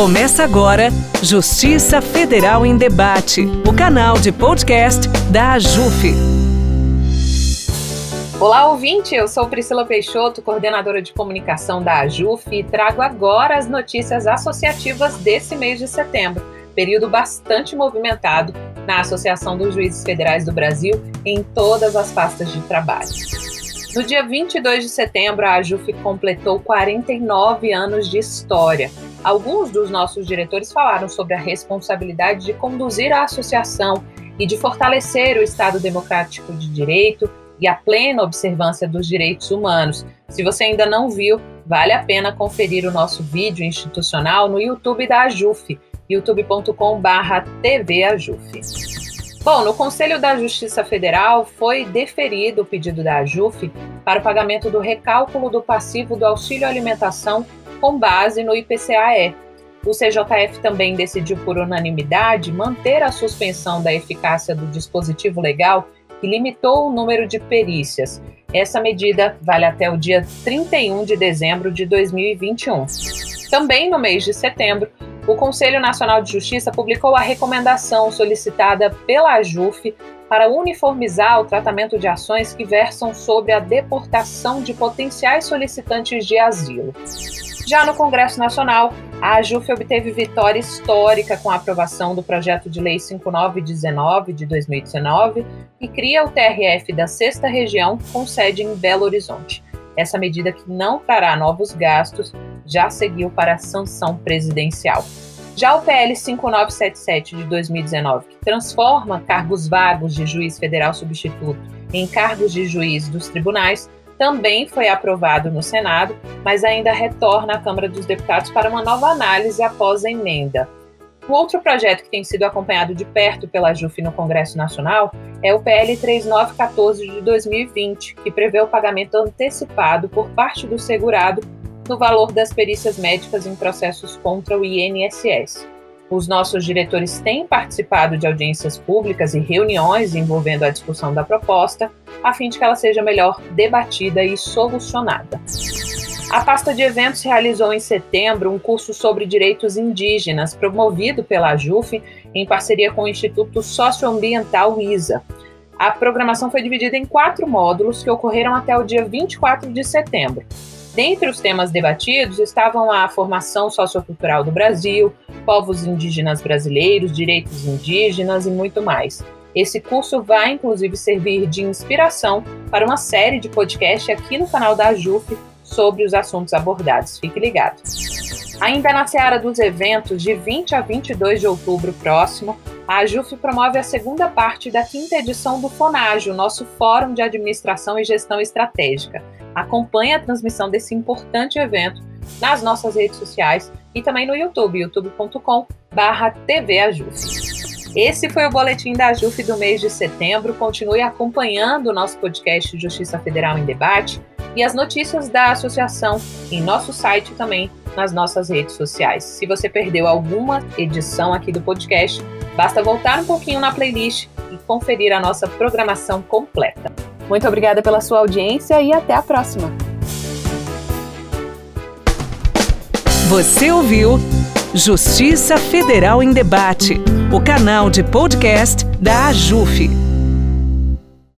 Começa agora Justiça Federal em Debate, o canal de podcast da AJUF. Olá, ouvinte! Eu sou Priscila Peixoto, coordenadora de comunicação da AJUF, e trago agora as notícias associativas desse mês de setembro, período bastante movimentado na Associação dos Juízes Federais do Brasil em todas as pastas de trabalho. No dia 22 de setembro, a AJUF completou 49 anos de história Alguns dos nossos diretores falaram sobre a responsabilidade de conduzir a associação e de fortalecer o Estado democrático de direito e a plena observância dos direitos humanos. Se você ainda não viu, vale a pena conferir o nosso vídeo institucional no YouTube da AJUF, youtube.com/tvajuf. Bom, no Conselho da Justiça Federal foi deferido o pedido da AJUF para o pagamento do recálculo do passivo do auxílio alimentação com base no IPCAE. O CJF também decidiu por unanimidade manter a suspensão da eficácia do dispositivo legal que limitou o número de perícias. Essa medida vale até o dia 31 de dezembro de 2021. Também no mês de setembro, o Conselho Nacional de Justiça publicou a recomendação solicitada pela AJUF para uniformizar o tratamento de ações que versam sobre a deportação de potenciais solicitantes de asilo. Já no Congresso Nacional, a AJUF obteve vitória histórica com a aprovação do projeto de lei 5919 de 2019, que cria o TRF da Sexta Região com sede em Belo Horizonte. Essa medida que não trará novos gastos já seguiu para a sanção presidencial. Já o PL 5977 de 2019, que transforma cargos vagos de juiz federal substituto em cargos de juiz dos tribunais, também foi aprovado no Senado, mas ainda retorna à Câmara dos Deputados para uma nova análise após a emenda. O outro projeto que tem sido acompanhado de perto pela JUF no Congresso Nacional é o PL 3914 de 2020, que prevê o pagamento antecipado por parte do segurado no valor das perícias médicas em processos contra o INSS. Os nossos diretores têm participado de audiências públicas e reuniões envolvendo a discussão da proposta, a fim de que ela seja melhor debatida e solucionada. A pasta de eventos realizou em setembro um curso sobre direitos indígenas, promovido pela JUF em parceria com o Instituto Socioambiental ISA. A programação foi dividida em quatro módulos que ocorreram até o dia 24 de setembro. Dentre os temas debatidos estavam a formação sociocultural do Brasil, povos indígenas brasileiros, direitos indígenas e muito mais. Esse curso vai, inclusive, servir de inspiração para uma série de podcast aqui no canal da JUF sobre os assuntos abordados. Fique ligado. Ainda na seara dos eventos, de 20 a 22 de outubro próximo, a JUF promove a segunda parte da quinta edição do FONAGE, o nosso Fórum de Administração e Gestão Estratégica. Acompanhe a transmissão desse importante evento nas nossas redes sociais e também no YouTube, youtube.com/barra Esse foi o boletim da JUF do mês de setembro. Continue acompanhando o nosso podcast Justiça Federal em Debate e as notícias da associação em nosso site também nas nossas redes sociais. Se você perdeu alguma edição aqui do podcast, basta voltar um pouquinho na playlist e conferir a nossa programação completa. Muito obrigada pela sua audiência e até a próxima. Você ouviu Justiça Federal em Debate, o canal de podcast da AJUF.